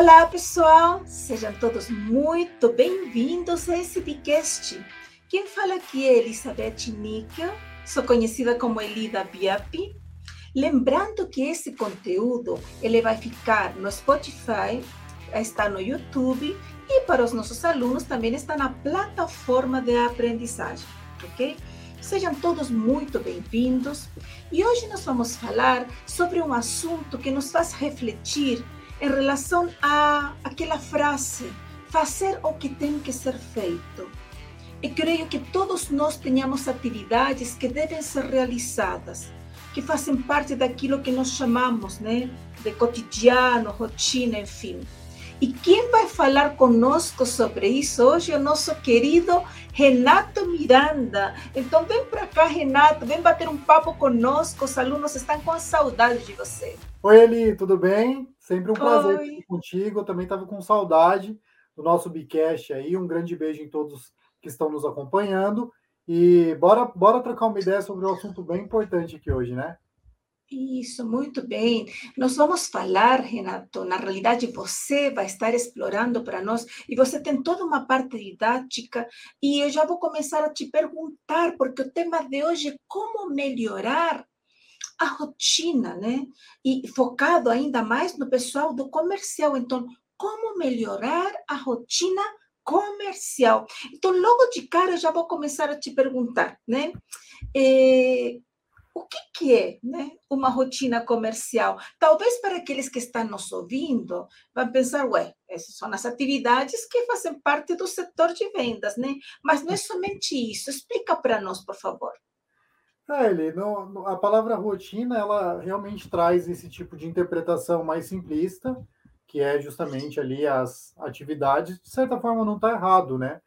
Olá, pessoal! Sejam todos muito bem-vindos a esse Bicast. Quem fala aqui é Elizabeth Níquel, sou conhecida como Elida Biapi. Lembrando que esse conteúdo ele vai ficar no Spotify, está no YouTube e para os nossos alunos também está na plataforma de aprendizagem, ok? Sejam todos muito bem-vindos e hoje nós vamos falar sobre um assunto que nos faz refletir em relação a aquela frase, fazer o que tem que ser feito. E creio que todos nós tenhamos atividades que devem ser realizadas, que fazem parte daquilo que nós chamamos né, de cotidiano, rotina, enfim. E quem vai falar conosco sobre isso hoje é o nosso querido Renato Miranda. Então vem para cá, Renato, vem bater um papo conosco. Os alunos estão com saudade de você. Oi, Eli, tudo bem? Sempre um prazer Oi. estar contigo. Eu também estava com saudade do nosso Bicast aí. Um grande beijo em todos que estão nos acompanhando. E bora, bora trocar uma ideia sobre um assunto bem importante aqui hoje, né? Isso, muito bem. Nós vamos falar, Renato, na realidade você vai estar explorando para nós e você tem toda uma parte didática e eu já vou começar a te perguntar, porque o tema de hoje é como melhorar a rotina, né? E focado ainda mais no pessoal do comercial. Então, como melhorar a rotina comercial? Então, logo de cara, já vou começar a te perguntar, né? Eh, o que, que é né, uma rotina comercial? Talvez para aqueles que estão nos ouvindo, vão pensar, ué, essas são as atividades que fazem parte do setor de vendas, né? Mas não é somente isso. Explica para nós, por favor. É, ele, não, a palavra rotina, ela realmente traz esse tipo de interpretação mais simplista, que é justamente ali as atividades. De certa forma, não está errado, né?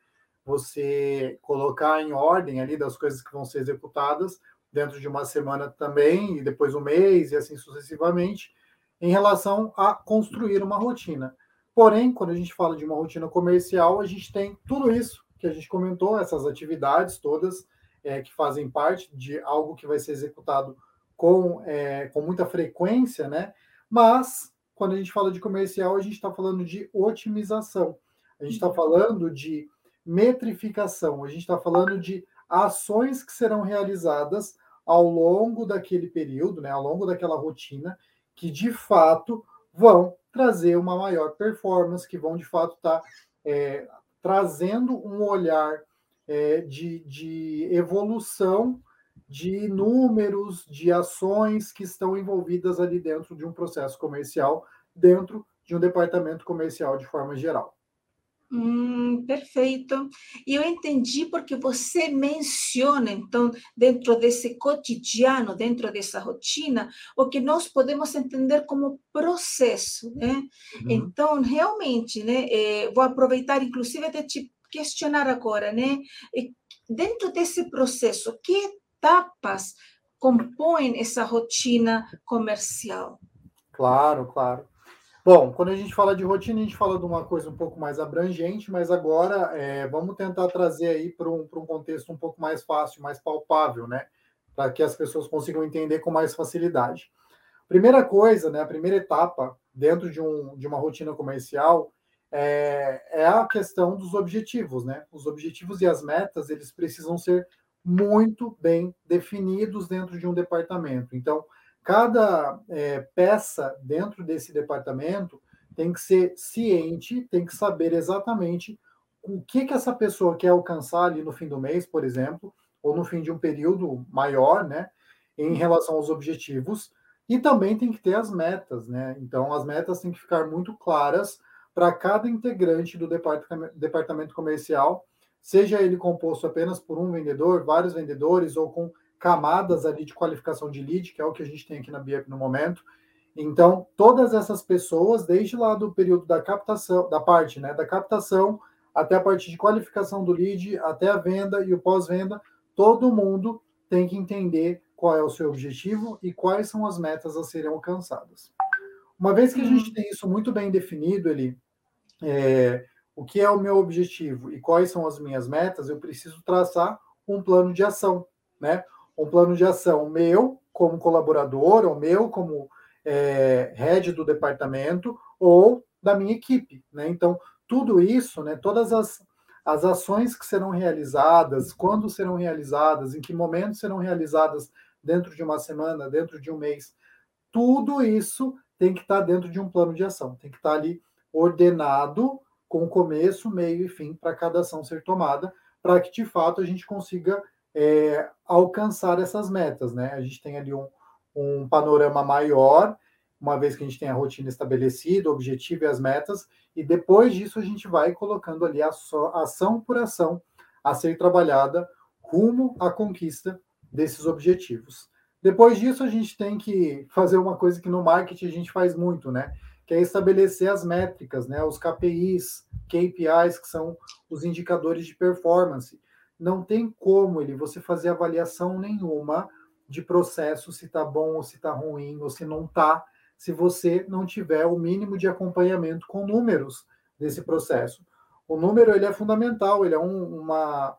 Você colocar em ordem ali das coisas que vão ser executadas dentro de uma semana também, e depois um mês, e assim sucessivamente, em relação a construir uma rotina. Porém, quando a gente fala de uma rotina comercial, a gente tem tudo isso que a gente comentou, essas atividades todas é, que fazem parte de algo que vai ser executado com, é, com muita frequência, né? Mas, quando a gente fala de comercial, a gente está falando de otimização, a gente está falando de metrificação, a gente está falando de ações que serão realizadas ao longo daquele período, né, ao longo daquela rotina, que de fato vão trazer uma maior performance, que vão de fato estar tá, é, trazendo um olhar é, de, de evolução de números, de ações que estão envolvidas ali dentro de um processo comercial, dentro de um departamento comercial de forma geral. Hum, perfeito. E eu entendi porque você menciona, então, dentro desse cotidiano, dentro dessa rotina, o que nós podemos entender como processo, né? Uhum. Então, realmente, né? É, vou aproveitar, inclusive, de te questionar agora, né? Dentro desse processo, que etapas compõem essa rotina comercial? Claro, claro. Bom, quando a gente fala de rotina, a gente fala de uma coisa um pouco mais abrangente, mas agora é, vamos tentar trazer aí para um, um contexto um pouco mais fácil, mais palpável, né? Para que as pessoas consigam entender com mais facilidade. Primeira coisa, né? A primeira etapa dentro de, um, de uma rotina comercial é, é a questão dos objetivos, né? Os objetivos e as metas, eles precisam ser muito bem definidos dentro de um departamento. Então, cada é, peça dentro desse departamento tem que ser ciente, tem que saber exatamente o que, que essa pessoa quer alcançar ali no fim do mês, por exemplo, ou no fim de um período maior, né, em relação aos objetivos, e também tem que ter as metas, né? Então, as metas têm que ficar muito claras para cada integrante do departamento comercial, seja ele composto apenas por um vendedor, vários vendedores ou com camadas ali de qualificação de lead, que é o que a gente tem aqui na BIEP no momento. Então, todas essas pessoas, desde lá do período da captação, da parte, né, da captação, até a parte de qualificação do lead, até a venda e o pós-venda, todo mundo tem que entender qual é o seu objetivo e quais são as metas a serem alcançadas. Uma vez que a gente tem isso muito bem definido, ele, é, o que é o meu objetivo e quais são as minhas metas, eu preciso traçar um plano de ação, né? um plano de ação meu como colaborador, ou meu como é, head do departamento, ou da minha equipe, né? Então, tudo isso, né, todas as, as ações que serão realizadas, quando serão realizadas, em que momento serão realizadas dentro de uma semana, dentro de um mês, tudo isso tem que estar dentro de um plano de ação, tem que estar ali ordenado com começo, meio e fim para cada ação ser tomada, para que de fato a gente consiga é, alcançar essas metas, né? A gente tem ali um, um panorama maior, uma vez que a gente tem a rotina estabelecida, o objetivo e as metas, e depois disso a gente vai colocando ali a ação por ação a ser trabalhada rumo à conquista desses objetivos. Depois disso, a gente tem que fazer uma coisa que no marketing a gente faz muito, né? Que é estabelecer as métricas, né? Os KPIs, KPIs, que são os indicadores de performance. Não tem como ele você fazer avaliação nenhuma de processo se está bom ou se está ruim ou se não está, se você não tiver o mínimo de acompanhamento com números desse processo. O número ele é fundamental, ele é um, uma,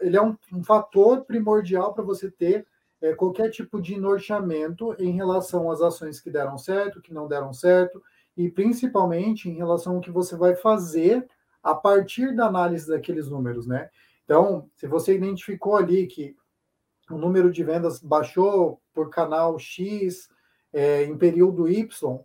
ele é um, um fator primordial para você ter é, qualquer tipo de norteamento em relação às ações que deram certo, que não deram certo, e principalmente em relação ao que você vai fazer a partir da análise daqueles números, né? Então, se você identificou ali que o número de vendas baixou por canal X é, em período Y, o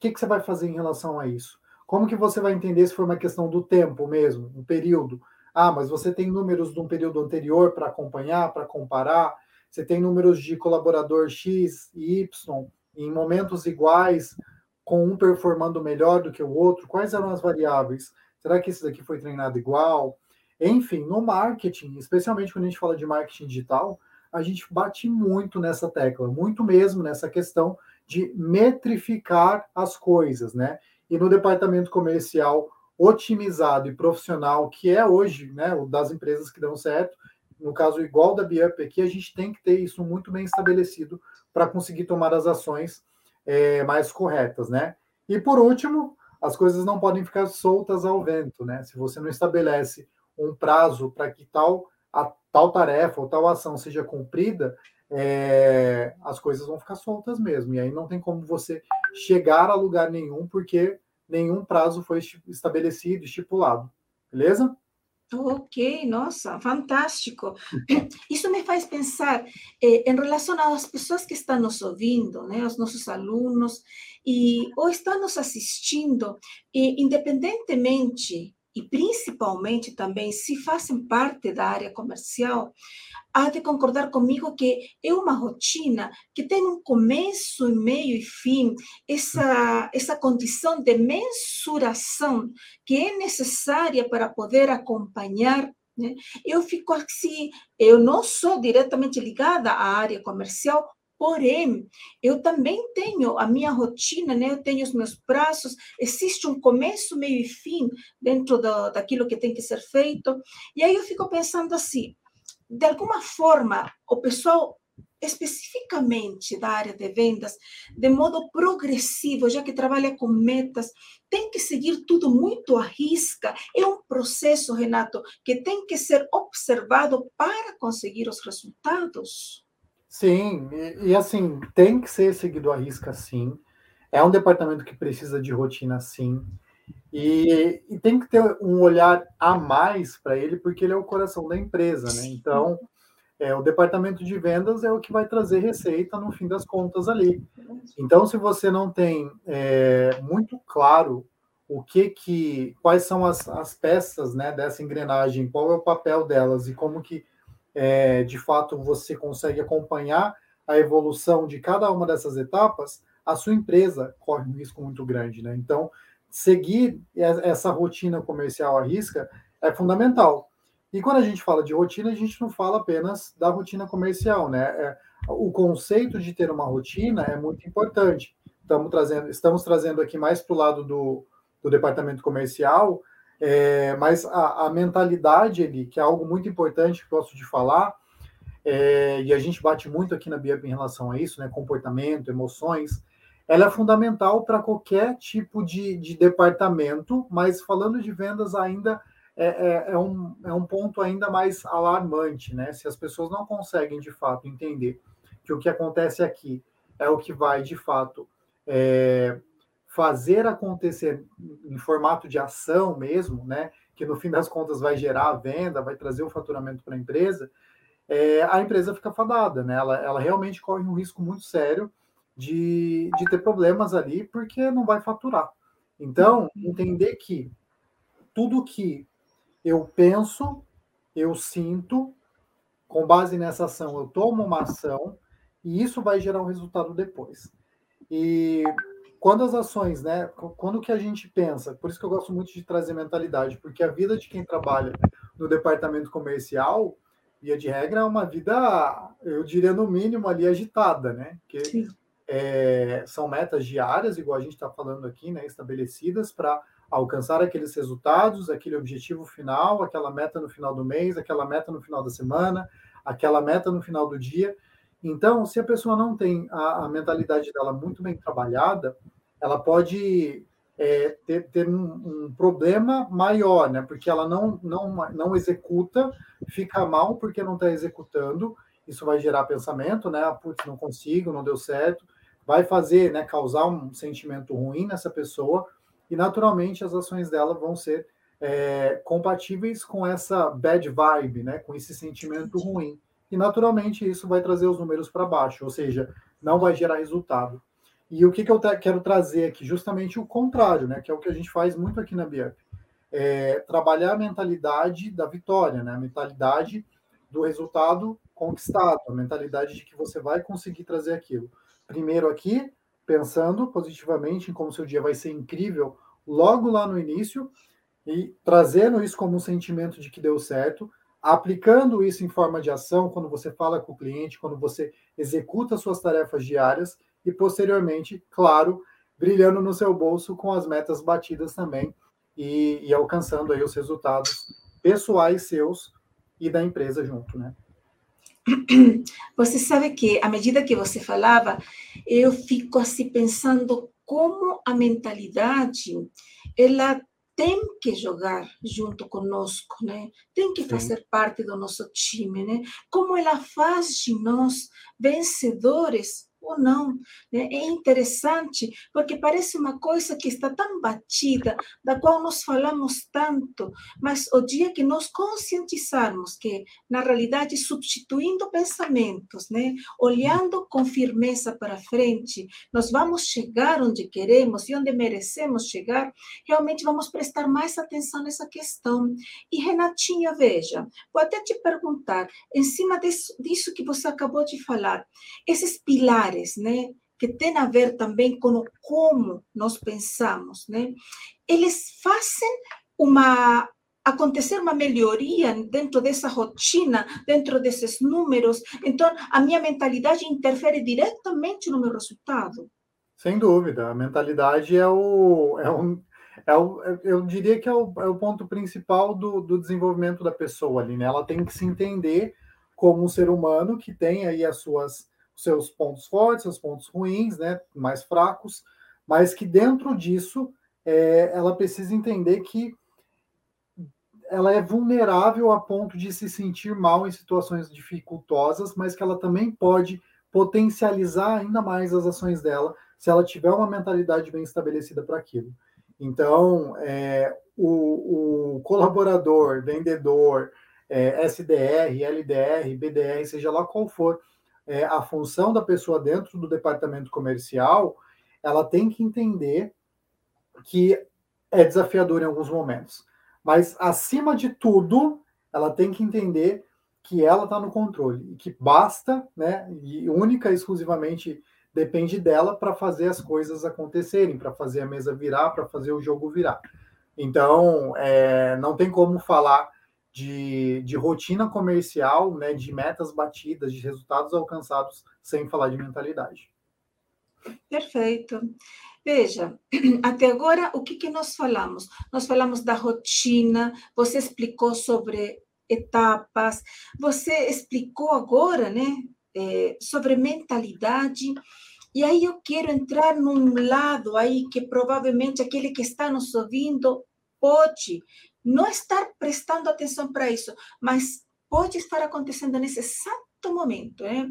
que, que você vai fazer em relação a isso? Como que você vai entender se for uma questão do tempo mesmo, um período? Ah, mas você tem números de um período anterior para acompanhar, para comparar? Você tem números de colaborador X e Y em momentos iguais, com um performando melhor do que o outro, quais eram as variáveis? Será que esse daqui foi treinado igual? Enfim, no marketing, especialmente quando a gente fala de marketing digital, a gente bate muito nessa tecla, muito mesmo nessa questão de metrificar as coisas, né? E no departamento comercial otimizado e profissional, que é hoje, né, o das empresas que dão certo, no caso igual da Biup aqui, a gente tem que ter isso muito bem estabelecido para conseguir tomar as ações é, mais corretas, né? E por último, as coisas não podem ficar soltas ao vento, né? Se você não estabelece um prazo para que tal a tal tarefa ou tal ação seja cumprida, é, as coisas vão ficar soltas mesmo. E aí não tem como você chegar a lugar nenhum, porque nenhum prazo foi estabelecido, estipulado. Beleza? Ok, nossa, fantástico. Isso me faz pensar eh, em relação às pessoas que estão nos ouvindo, né, os nossos alunos, e, ou estão nos assistindo, e, independentemente e principalmente também se fazem parte da área comercial, há de concordar comigo que é uma rotina que tem um começo, meio e fim, essa, essa condição de mensuração que é necessária para poder acompanhar. Né? Eu fico assim, eu não sou diretamente ligada à área comercial, Porém, eu também tenho a minha rotina, né? eu tenho os meus prazos, existe um começo, meio e fim dentro do, daquilo que tem que ser feito. E aí eu fico pensando assim, de alguma forma, o pessoal especificamente da área de vendas, de modo progressivo, já que trabalha com metas, tem que seguir tudo muito à risca. É um processo, Renato, que tem que ser observado para conseguir os resultados. Sim, e, e assim, tem que ser seguido à risca, sim. É um departamento que precisa de rotina, sim. E, e, tem que ter um olhar a mais para ele, porque ele é o coração da empresa, né? Então, é, o departamento de vendas é o que vai trazer receita no fim das contas ali. Então, se você não tem é, muito claro o que que, quais são as, as peças, né, dessa engrenagem, qual é o papel delas e como que é, de fato você consegue acompanhar a evolução de cada uma dessas etapas, a sua empresa corre um risco muito grande, né? Então, seguir essa rotina comercial à risca é fundamental. E quando a gente fala de rotina, a gente não fala apenas da rotina comercial, né? É, o conceito de ter uma rotina é muito importante. Estamos trazendo, estamos trazendo aqui mais para o lado do, do departamento comercial, é, mas a, a, mentalidade ali, que é algo muito importante que gosto de falar, é, e a gente bate muito aqui na BIAP em relação a isso, né? Comportamento, emoções ela é fundamental para qualquer tipo de, de departamento, mas falando de vendas ainda é, é, é, um, é um ponto ainda mais alarmante, né? Se as pessoas não conseguem de fato entender que o que acontece aqui é o que vai de fato é, fazer acontecer em formato de ação mesmo, né? Que no fim das contas vai gerar a venda, vai trazer o faturamento para a empresa, é, a empresa fica fadada, né? Ela, ela realmente corre um risco muito sério de, de ter problemas ali, porque não vai faturar. Então, entender que tudo que eu penso, eu sinto, com base nessa ação, eu tomo uma ação, e isso vai gerar um resultado depois. E quando as ações, né? Quando que a gente pensa, por isso que eu gosto muito de trazer mentalidade, porque a vida de quem trabalha no departamento comercial, via de regra, é uma vida, eu diria no mínimo ali agitada, né? Porque é, são metas diárias, igual a gente está falando aqui, né? Estabelecidas para alcançar aqueles resultados, aquele objetivo final, aquela meta no final do mês, aquela meta no final da semana, aquela meta no final do dia. Então, se a pessoa não tem a, a mentalidade dela muito bem trabalhada, ela pode é, ter, ter um, um, problema maior, né? Porque ela não, não, não executa, fica mal porque não está executando. Isso vai gerar pensamento, né? Ah, putz, não consigo, não deu certo. Vai fazer, né? Causar um sentimento ruim nessa pessoa e naturalmente as ações dela vão ser é, compatíveis com essa bad vibe, né? Com esse sentimento ruim. E naturalmente isso vai trazer os números para baixo, ou seja, não vai gerar resultado. E o que, que eu quero trazer aqui? Justamente o contrário, né? Que é o que a gente faz muito aqui na Biep. É trabalhar a mentalidade da vitória, né? A mentalidade do resultado conquistado, a mentalidade de que você vai conseguir trazer aquilo. Primeiro aqui, pensando positivamente em como seu dia vai ser incrível logo lá no início e trazendo isso como um sentimento de que deu certo, aplicando isso em forma de ação quando você fala com o cliente, quando você executa suas tarefas diárias e posteriormente, claro, brilhando no seu bolso com as metas batidas também e, e alcançando aí os resultados pessoais seus e da empresa junto, né? Você sabe que, à medida que você falava, eu fico assim pensando como a mentalidade, ela tem que jogar junto conosco, né? Tem que fazer Sim. parte do nosso time, né? Como ela faz de nós vencedores ou não. Né? É interessante, porque parece uma coisa que está tão batida, da qual nós falamos tanto, mas o dia que nós conscientizarmos que, na realidade, substituindo pensamentos, né? olhando com firmeza para frente, nós vamos chegar onde queremos e onde merecemos chegar, realmente vamos prestar mais atenção nessa questão. E, Renatinha, veja, vou até te perguntar, em cima disso, disso que você acabou de falar, esses pilares, né, que tem a ver também com como nós pensamos, né, eles fazem uma acontecer uma melhoria dentro dessa rotina, dentro desses números. Então, a minha mentalidade interfere diretamente no meu resultado. Sem dúvida, a mentalidade é o, é um, é o eu diria que é o, é o ponto principal do, do desenvolvimento da pessoa ali, né? Ela tem que se entender como um ser humano que tem aí as suas seus pontos fortes, seus pontos ruins, né, mais fracos, mas que dentro disso é, ela precisa entender que ela é vulnerável a ponto de se sentir mal em situações dificultosas, mas que ela também pode potencializar ainda mais as ações dela se ela tiver uma mentalidade bem estabelecida para aquilo. Então, é, o, o, colaborador, vendedor, é, SDR, LDR, BDR, seja lá qual for, é, a função da pessoa dentro do departamento comercial, ela tem que entender que é desafiador em alguns momentos. Mas, acima de tudo, ela tem que entender que ela está no controle e que basta, né, e única e exclusivamente depende dela para fazer as coisas acontecerem, para fazer a mesa virar, para fazer o jogo virar. Então, é, não tem como falar de, de rotina comercial, né, de metas batidas, de resultados alcançados, sem falar de mentalidade. Perfeito. Veja, até agora, o que, que nós falamos? Nós falamos da rotina, você explicou sobre etapas, você explicou agora, né, é, sobre mentalidade, e aí eu quero entrar num lado aí que provavelmente aquele que está nos ouvindo pode não estar prestando atenção para isso, mas pode estar acontecendo nesse exato momento. Né?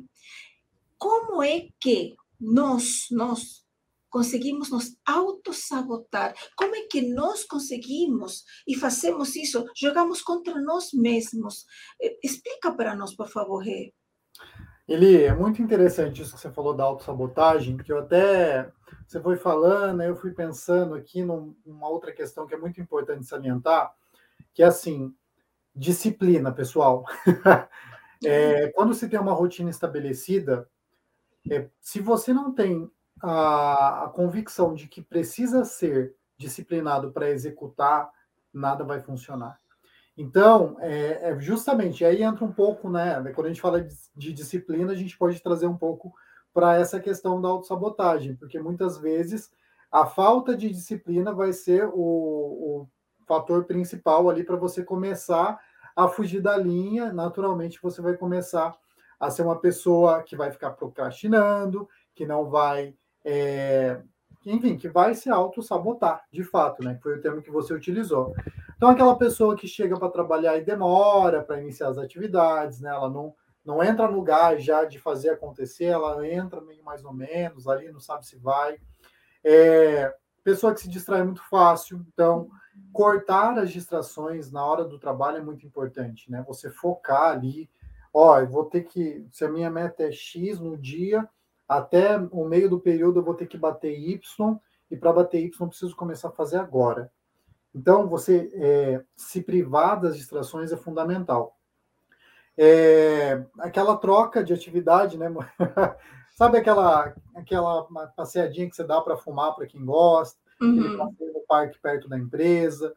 Como é que nós, nós, conseguimos nos autossabotar? Como é que nós conseguimos e fazemos isso? Jogamos contra nós mesmos. Explica para nós, por favor, Rê. Ele é muito interessante isso que você falou da autossabotagem, que eu até você foi falando, eu fui pensando aqui numa outra questão que é muito importante salientar, que é assim, disciplina, pessoal. é, quando se tem uma rotina estabelecida, é, se você não tem a, a convicção de que precisa ser disciplinado para executar, nada vai funcionar. Então, é, é, justamente aí entra um pouco, né? Quando a gente fala de, de disciplina, a gente pode trazer um pouco para essa questão da autossabotagem, porque muitas vezes a falta de disciplina vai ser o, o fator principal ali para você começar a fugir da linha. Naturalmente, você vai começar a ser uma pessoa que vai ficar procrastinando, que não vai. É, enfim, que vai se auto-sabotar, de fato, né? Foi o termo que você utilizou. Então, aquela pessoa que chega para trabalhar e demora para iniciar as atividades, né? Ela não, não entra no gás já de fazer acontecer, ela entra meio mais ou menos ali, não sabe se vai. É, pessoa que se distrai muito fácil, então cortar as distrações na hora do trabalho é muito importante, né? Você focar ali, ó, eu vou ter que, se a minha meta é X no dia, até o meio do período eu vou ter que bater Y, e para bater Y preciso começar a fazer agora. Então, você é, se privar das distrações é fundamental. É, aquela troca de atividade, né? Sabe aquela, aquela passeadinha que você dá para fumar para quem gosta, uhum. no parque perto da empresa.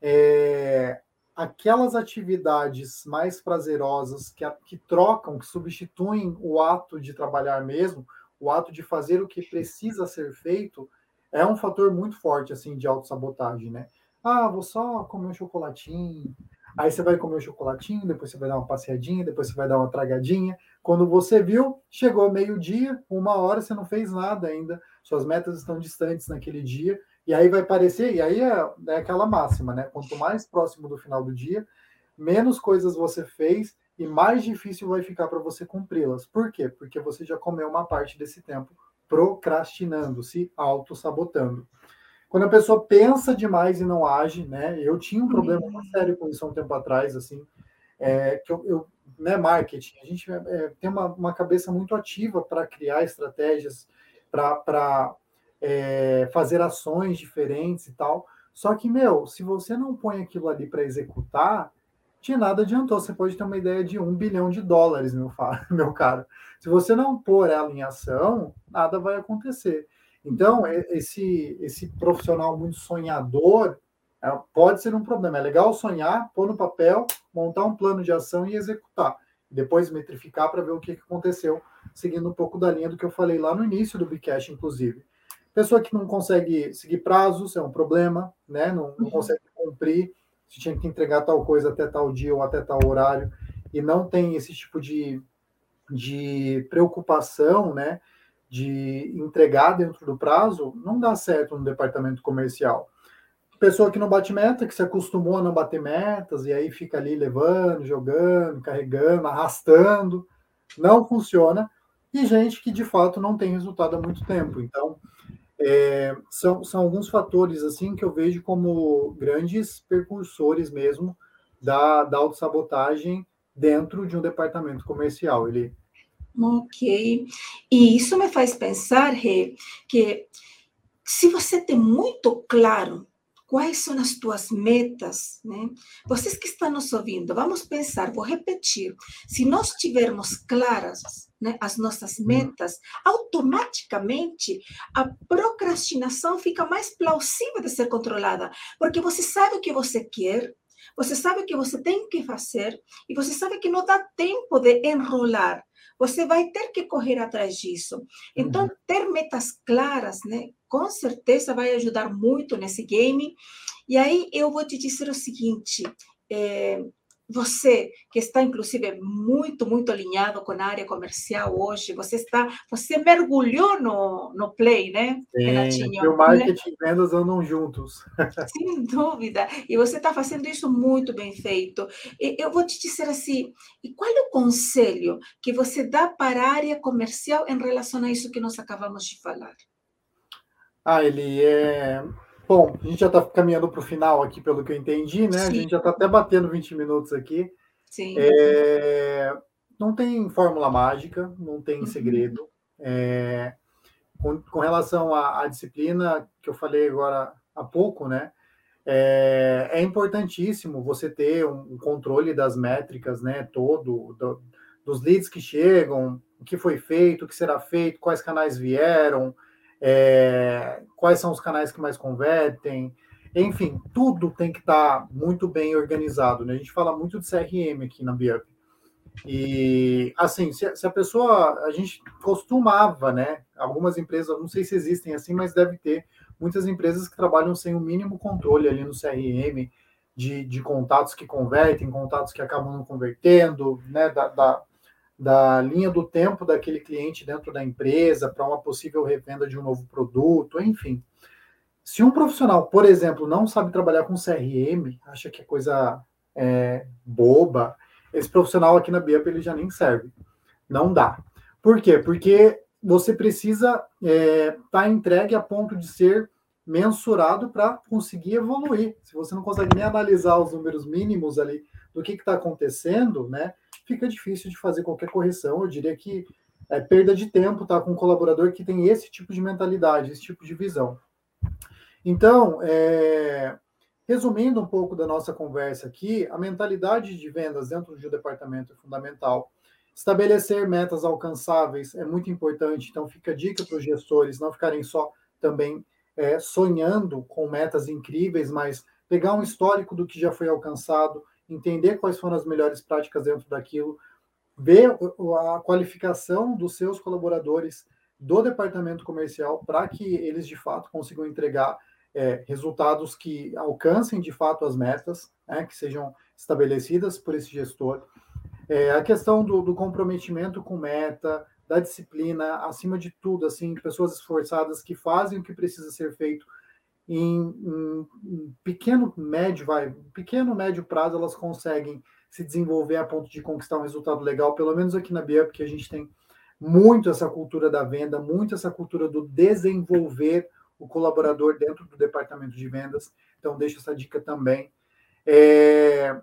É, aquelas atividades mais prazerosas que, que trocam, que substituem o ato de trabalhar mesmo, o ato de fazer o que precisa ser feito, é um fator muito forte assim de autossabotagem, né? Ah, vou só comer um chocolatinho. Aí você vai comer um chocolatinho, depois você vai dar uma passeadinha, depois você vai dar uma tragadinha. Quando você viu, chegou meio-dia, uma hora, você não fez nada ainda. Suas metas estão distantes naquele dia. E aí vai parecer, e aí é, é aquela máxima, né? Quanto mais próximo do final do dia, menos coisas você fez e mais difícil vai ficar para você cumpri-las. Por quê? Porque você já comeu uma parte desse tempo procrastinando, se auto-sabotando. Quando a pessoa pensa demais e não age, né? Eu tinha um problema muito uhum. sério com isso há um tempo atrás, assim, é, que eu, eu né, marketing, a gente é, tem uma, uma cabeça muito ativa para criar estratégias, para é, fazer ações diferentes e tal. Só que, meu, se você não põe aquilo ali para executar, de nada adiantou. Você pode ter uma ideia de um bilhão de dólares, meu, meu caro. Se você não pôr ela em ação, nada vai acontecer. Então, esse, esse profissional muito sonhador é, pode ser um problema. É legal sonhar, pôr no papel, montar um plano de ação e executar. Depois metrificar para ver o que aconteceu, seguindo um pouco da linha do que eu falei lá no início do Bcash, inclusive. Pessoa que não consegue seguir prazos é um problema, né? não, não uhum. consegue cumprir, se tinha que entregar tal coisa até tal dia ou até tal horário, e não tem esse tipo de, de preocupação, né? de entregar dentro do prazo, não dá certo no departamento comercial. Pessoa que não bate meta, que se acostumou a não bater metas, e aí fica ali levando, jogando, carregando, arrastando, não funciona. E gente que de fato não tem resultado há muito tempo. Então, é, são, são alguns fatores assim que eu vejo como grandes percursores mesmo da, da autossabotagem dentro de um departamento comercial. Ele Ok. E isso me faz pensar, Rê, que se você tem muito claro quais são as tuas metas, né? Vocês que estão nos ouvindo, vamos pensar, vou repetir. Se nós tivermos claras né, as nossas hum. metas, automaticamente a procrastinação fica mais plausível de ser controlada, porque você sabe o que você quer, você sabe o que você tem que fazer e você sabe que não dá tempo de enrolar. Você vai ter que correr atrás disso. Então, uhum. ter metas claras, né? Com certeza vai ajudar muito nesse game. E aí eu vou te dizer o seguinte: é, você que está inclusive muito muito alinhado com a área comercial hoje, você está, você mergulhou no, no play, né, Renatinho? o marketing e vendas andam juntos. Sem dúvida. E você está fazendo isso muito bem feito. E eu vou te dizer assim, e qual é o conselho que você dá para a área comercial em relação a isso que nós acabamos de falar? Ah, ele é. Bom, a gente já está caminhando para o final aqui, pelo que eu entendi, né? Sim. A gente já está até batendo 20 minutos aqui. Sim. É... Não tem fórmula mágica, não tem uhum. segredo. É... Com, com, relação à, à, disciplina que eu falei agora há pouco, né? É, é importantíssimo você ter um, um, controle das métricas, né? Todo, do, dos leads que chegam, o que foi feito, o que será feito, quais canais vieram, é, quais são os canais que mais convertem, enfim, tudo tem que estar tá muito bem organizado. Né? A gente fala muito de CRM aqui na Biup. E assim, se, se, a pessoa, a gente costumava, né? Algumas empresas, não sei se existem assim, mas deve ter muitas empresas que trabalham sem o mínimo controle ali no CRM de, de contatos que convertem, contatos que acabam não convertendo, né? Da, da, da linha do tempo daquele cliente dentro da empresa para uma possível revenda de um novo produto, enfim. Se um profissional, por exemplo, não sabe trabalhar com CRM, acha que é coisa é, boba, esse profissional aqui na BIAP ele já nem serve. Não dá. Por quê? Porque você precisa estar é, tá entregue a ponto de ser mensurado para conseguir evoluir. Se você não consegue nem analisar os números mínimos ali do que está acontecendo, né? Fica difícil de fazer qualquer correção. Eu diria que é perda de tempo tá, com um colaborador que tem esse tipo de mentalidade, esse tipo de visão. Então, é, resumindo um pouco da nossa conversa aqui, a mentalidade de vendas dentro de um departamento é fundamental. Estabelecer metas alcançáveis é muito importante, então fica a dica para os gestores não ficarem só também é, sonhando com metas incríveis, mas pegar um histórico do que já foi alcançado, entender quais foram as melhores práticas dentro daquilo, ver a qualificação dos seus colaboradores do departamento comercial para que eles de fato consigam entregar é, resultados que alcancem de fato as metas, né, que sejam estabelecidas por esse gestor. É, a questão do, do, comprometimento com meta, da disciplina, acima de tudo, assim, pessoas esforçadas que fazem o que precisa ser feito em, em, em pequeno, médio, vai, pequeno, médio prazo, elas conseguem se desenvolver a ponto de conquistar um resultado legal, pelo menos aqui na Bia, porque a gente tem muito essa cultura da venda, muito essa cultura do desenvolver o colaborador dentro do departamento de vendas. Então, deixo essa dica também. É,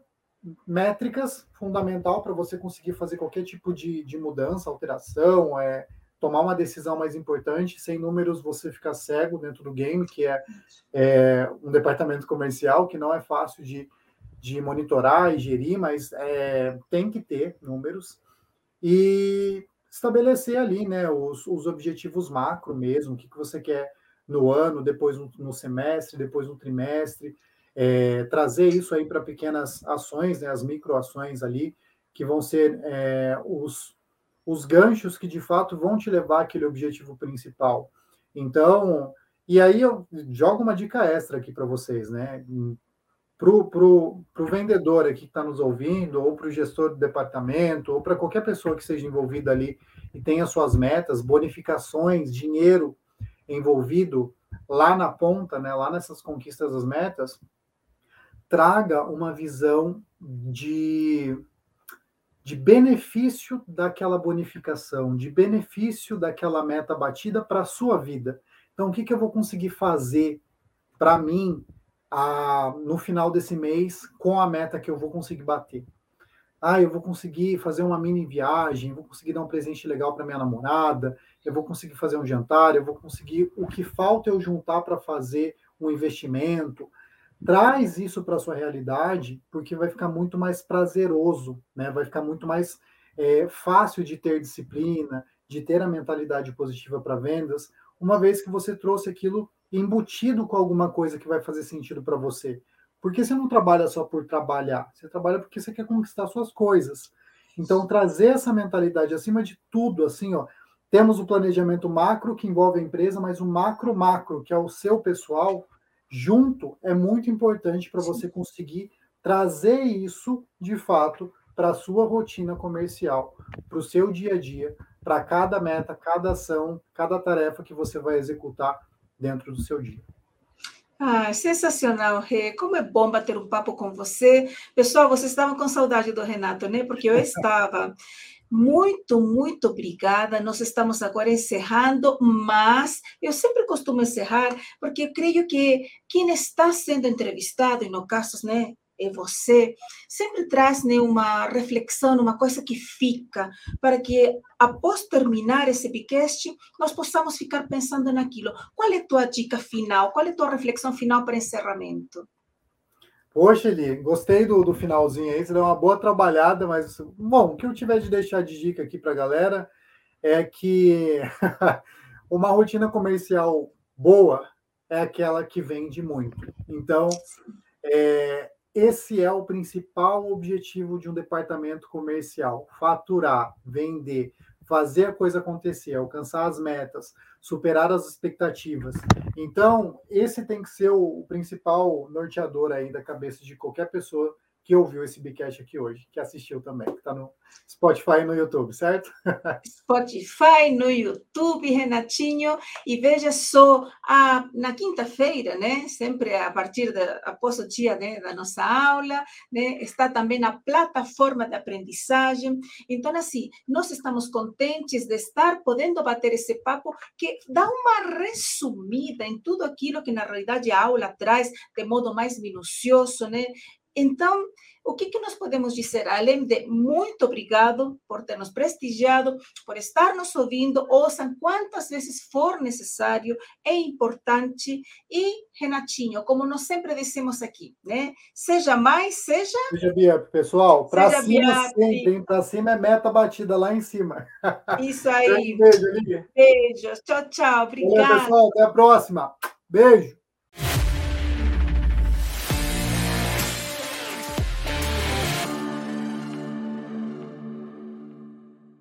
métricas, fundamental para você conseguir fazer qualquer tipo de, de mudança, alteração, é, tomar uma decisão mais importante. Sem números, você fica cego dentro do game, que é, é um departamento comercial que não é fácil de, de monitorar e gerir, mas é, tem que ter números. E estabelecer ali né, os, os objetivos macro mesmo, o que, que você quer no ano, depois no, no semestre, depois no trimestre, é, trazer isso aí para pequenas ações, né, as microações ali, que vão ser é, os, os ganchos que de fato vão te levar àquele objetivo principal. Então, e aí eu jogo uma dica extra aqui para vocês, né? Para o vendedor aqui que está nos ouvindo, ou para o gestor do departamento, ou para qualquer pessoa que seja envolvida ali e tenha suas metas, bonificações, dinheiro envolvido lá na ponta, né, lá nessas conquistas das metas, traga uma visão de de benefício daquela bonificação, de benefício daquela meta batida para a sua vida. Então, o que, que eu vou conseguir fazer para mim a, no final desse mês com a meta que eu vou conseguir bater? Ah, eu vou conseguir fazer uma mini viagem, vou conseguir dar um presente legal para minha namorada, eu vou conseguir fazer um jantar, eu vou conseguir. O que falta eu juntar para fazer um investimento, traz isso para sua realidade, porque vai ficar muito mais prazeroso, né? vai ficar muito mais é, fácil de ter disciplina, de ter a mentalidade positiva para vendas, uma vez que você trouxe aquilo embutido com alguma coisa que vai fazer sentido para você. Porque você não trabalha só por trabalhar, você trabalha porque você quer conquistar suas coisas. Então, trazer essa mentalidade acima de tudo, assim, ó, temos o planejamento macro, que envolve a empresa, mas o macro-macro, que é o seu pessoal, junto é muito importante para você conseguir trazer isso de fato para a sua rotina comercial, para o seu dia a dia, para cada meta, cada ação, cada tarefa que você vai executar dentro do seu dia. Ah, sensacional, Rê. Como é bom bater um papo com você. Pessoal, vocês estavam com saudade do Renato, né? Porque eu estava. Muito, muito obrigada. Nós estamos agora encerrando, mas eu sempre costumo encerrar, porque eu creio que quem está sendo entrevistado, e no caso, né, é você, sempre traz né, uma reflexão, uma coisa que fica, para que após terminar esse podcast, nós possamos ficar pensando naquilo. Qual é a tua dica final? Qual é a tua reflexão final para encerramento? Poxa, Eli, gostei do, do finalzinho aí, você deu uma boa trabalhada, mas, bom, o que eu tiver de deixar de dica aqui para a galera é que uma rotina comercial boa é aquela que vende muito. Então, é, esse é o principal objetivo de um departamento comercial: faturar, vender, fazer a coisa acontecer, alcançar as metas, superar as expectativas. Então, esse tem que ser o principal norteador aí da cabeça de qualquer pessoa que ouviu esse Bicast aqui hoje, que assistiu também, que está no Spotify e no YouTube, certo? Spotify, no YouTube, Renatinho, e veja só, a, na quinta-feira, né, sempre a partir da, após o dia né, da nossa aula, né, está também a plataforma de aprendizagem, então assim, nós estamos contentes de estar podendo bater esse papo que dá uma resumida em tudo aquilo que na realidade a aula traz de modo mais minucioso, né, então, o que, que nós podemos dizer? Além de muito obrigado por ter nos prestigiado, por estar nos ouvindo, ouçam quantas vezes for necessário, é importante. E, Renatinho, como nós sempre dizemos aqui, né? Seja mais, seja. Seja Biap, pessoal. Para cima sempre, Para cima é meta batida lá em cima. Isso aí. beijo, Lívia. Beijos. Tchau, tchau. Obrigada. pessoal. Até a próxima. Beijo.